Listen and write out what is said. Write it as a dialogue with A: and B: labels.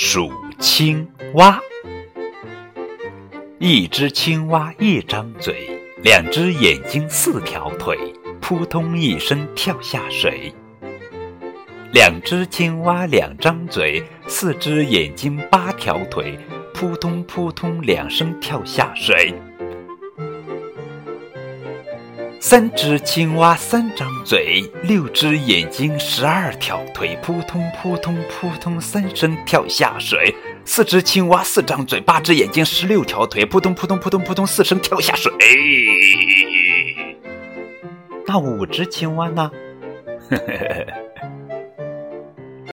A: 数青蛙。一只青蛙一张嘴，两只眼睛四条腿，扑通一声跳下水。两只青蛙两张嘴，四只眼睛八条腿，扑通扑通两声跳下水。三只青蛙三张嘴，六只眼睛十二条腿，扑通扑通扑通三声跳下水。四只青蛙四张嘴，八只眼睛十六条腿，扑通扑通扑通扑通四声跳下水。那五只青蛙呢？呵呵呵。